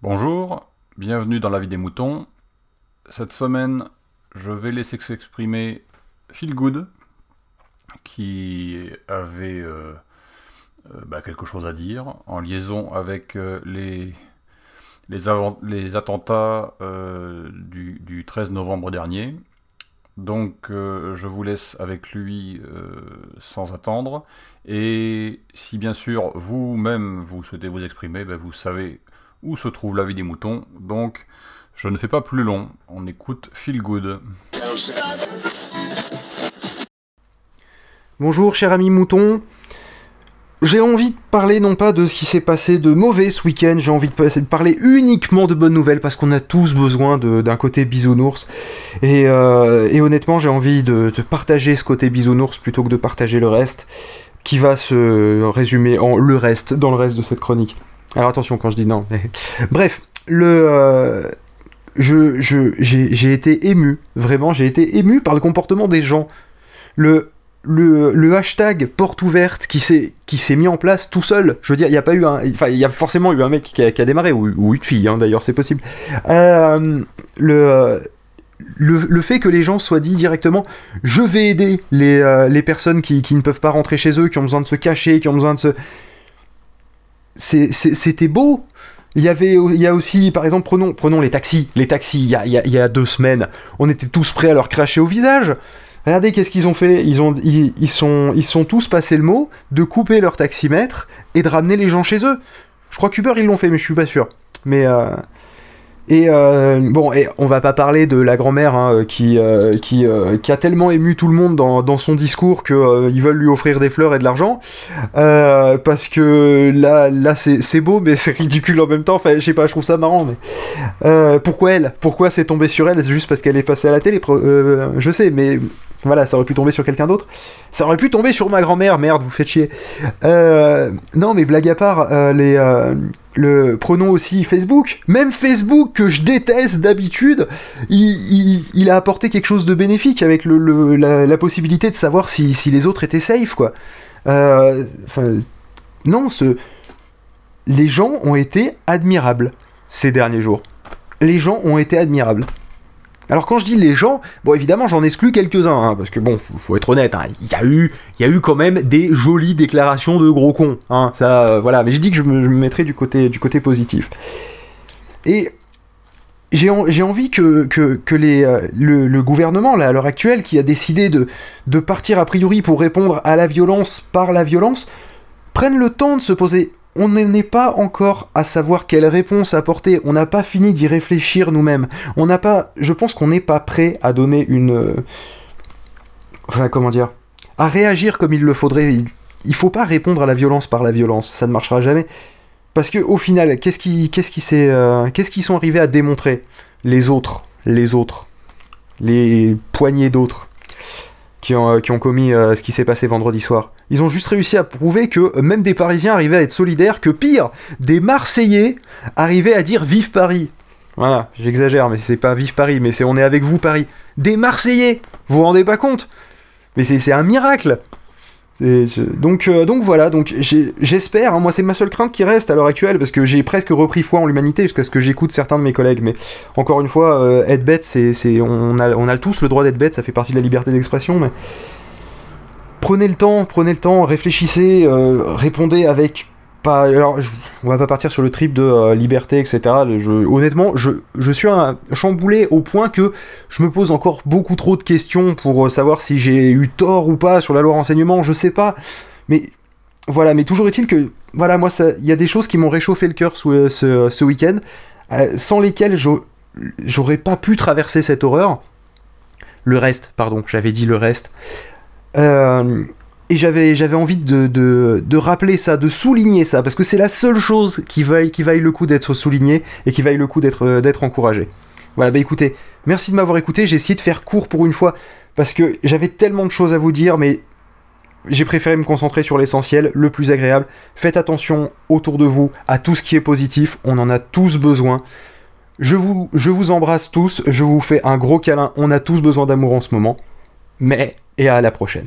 Bonjour, bienvenue dans la vie des moutons. Cette semaine, je vais laisser s'exprimer Phil Good, qui avait euh, euh, bah, quelque chose à dire en liaison avec euh, les, les, attentats du, 13 novembre dernier. Donc je vous laisse avec lui sans attendre. Et si bien sûr vous-même vous souhaitez vous exprimer, ben, vous savez où se trouve la vie des moutons. Donc je ne fais pas plus long, on écoute Feel Good. Bonjour cher ami mouton. J'ai envie de parler non pas de ce qui s'est passé de mauvais ce week-end, j'ai envie de parler uniquement de bonnes nouvelles parce qu'on a tous besoin d'un côté bisounours. Et, euh, honnêtement, j'ai envie de, de, partager ce côté bisounours plutôt que de partager le reste, qui va se résumer en le reste dans le reste de cette chronique. Alors attention quand je dis non. Bref, le, euh, je, j'ai, été ému, vraiment, j'ai été ému par le comportement des gens. Le, le, hashtag porte ouverte qui s'est, mis en place tout seul, je veux dire, il n'y a pas eu un. Enfin, il y a forcément eu un mec qui a, démarré, ou, une fille, hein, d'ailleurs, c'est possible. Euh, le. Le, fait que les gens soient dit directement je vais aider les, euh, les personnes qui, qui, ne peuvent pas rentrer chez eux, qui ont besoin de se cacher, qui ont besoin de se. c'était beau, il y avait, il y a aussi, par exemple, prenons, prenons les taxis. Les taxis, il y, a, il, y a, deux semaines, on était tous prêts à leur cracher au visage. Regardez qu'est-ce qu'ils ont fait. Ils, ont, ils, sont, ils sont tous passé le mot de couper leur taximètre et de ramener les gens chez eux. Je crois qu'Uber, ils l'ont fait, mais je suis pas sûr. Mais, euh, et euh, bon, et on va pas parler de la grand-mère hein, qui, euh, qui, qui, a tellement ému tout le monde dans, dans son discours que ils veulent lui offrir des fleurs et de l'argent parce que là, là c'est beau mais c'est ridicule en même temps. Enfin, je sais pas, je trouve ça marrant. Mais pourquoi elle? Pourquoi c'est tombé sur elle? C'est juste parce qu'elle est passée à la télé Je sais, mais voilà, ça aurait pu tomber sur quelqu'un d'autre. Ça aurait pu tomber sur ma grand-mère. Merde, vous faites chier. non, mais blague à part, les le, prenons aussi Facebook. Même Facebook, que je déteste d'habitude, il, a apporté quelque chose de bénéfique avec le, la, possibilité de savoir si, les autres étaient safe, quoi. Euh, non, ce, les gens ont été admirables ces derniers jours. Les gens ont été admirables. Alors quand je dis les gens, bon évidemment j'en exclus quelques-uns, hein, parce que bon, faut, être honnête, hein, il y, a eu, quand même des jolies déclarations de gros cons, hein, ça, euh, voilà, mais j'ai dit que je me, mettrais du côté, positif. Et j'ai envie que, euh, le, gouvernement, là, à l'heure actuelle, qui a décidé de, de partir a priori pour répondre à la violence par la violence, prenne le temps de se poser on n'est pas encore à savoir quelle réponse apporter. On n'a pas fini d'y réfléchir nous-mêmes. On n'a pas. Je pense qu'on n'est pas prêt à donner une. Enfin, comment dire À réagir comme il le faudrait. Il, ne faut pas répondre à la violence par la violence. Ça ne marchera jamais. Parce que au final, qu'est-ce qui, qu'est-ce qui euh, qu'est-ce qu'ils sont arrivés à démontrer? Les autres, les autres, les poignées d'autres qui ont, euh, qui ont commis euh, ce qui s'est passé vendredi soir. Ils ont juste réussi à prouver que euh, même des Parisiens arrivaient à être solidaires, que pire, des Marseillais arrivaient à dire Vive Paris. Voilà, j'exagère, mais c'est pas Vive Paris, mais c'est On est avec vous Paris. Des Marseillais Vous vous rendez pas compte? Mais c'est un miracle donc, euh, donc voilà, donc j'espère, hein, moi c'est ma seule crainte qui reste à l'heure actuelle, parce que j'ai presque repris foi en l'humanité jusqu'à ce que j'écoute certains de mes collègues, mais encore une fois, euh, être bête, c'est, on, a, on a tous le droit d'être bête, ça fait partie de la liberté d'expression, mais prenez le temps, prenez le temps, réfléchissez, euh, répondez avec alors, on va pas partir sur le trip de euh, liberté, etc. honnêtement, je, suis un chamboulé au point que je me pose encore beaucoup trop de questions pour euh, savoir si j'ai eu tort ou pas sur la loi renseignement, je sais pas. Mais voilà, mais toujours est-il que, voilà, moi, il y a des choses qui m'ont réchauffé le cœur ce, ce, week-end, euh, sans lesquelles j'aurais pas pu traverser cette horreur. Le reste, pardon, j'avais dit le reste. Euh, et j'avais, j'avais envie de, de, de, rappeler ça, de souligner ça, parce que c'est la seule chose qui vaille, qui vaille le coup d'être soulignée et qui vaille le coup d'être, euh, d'être encouragée. Voilà, bah écoutez, merci de m'avoir écouté, j'ai essayé de faire court pour une fois, parce que j'avais tellement de choses à vous dire, mais j'ai préféré me concentrer sur l'essentiel, le plus agréable. Faites attention autour de vous à tout ce qui est positif, on en a tous besoin. Je vous, je vous embrasse tous, je vous fais un gros câlin, on a tous besoin d'amour en ce moment. Mais, et à la prochaine.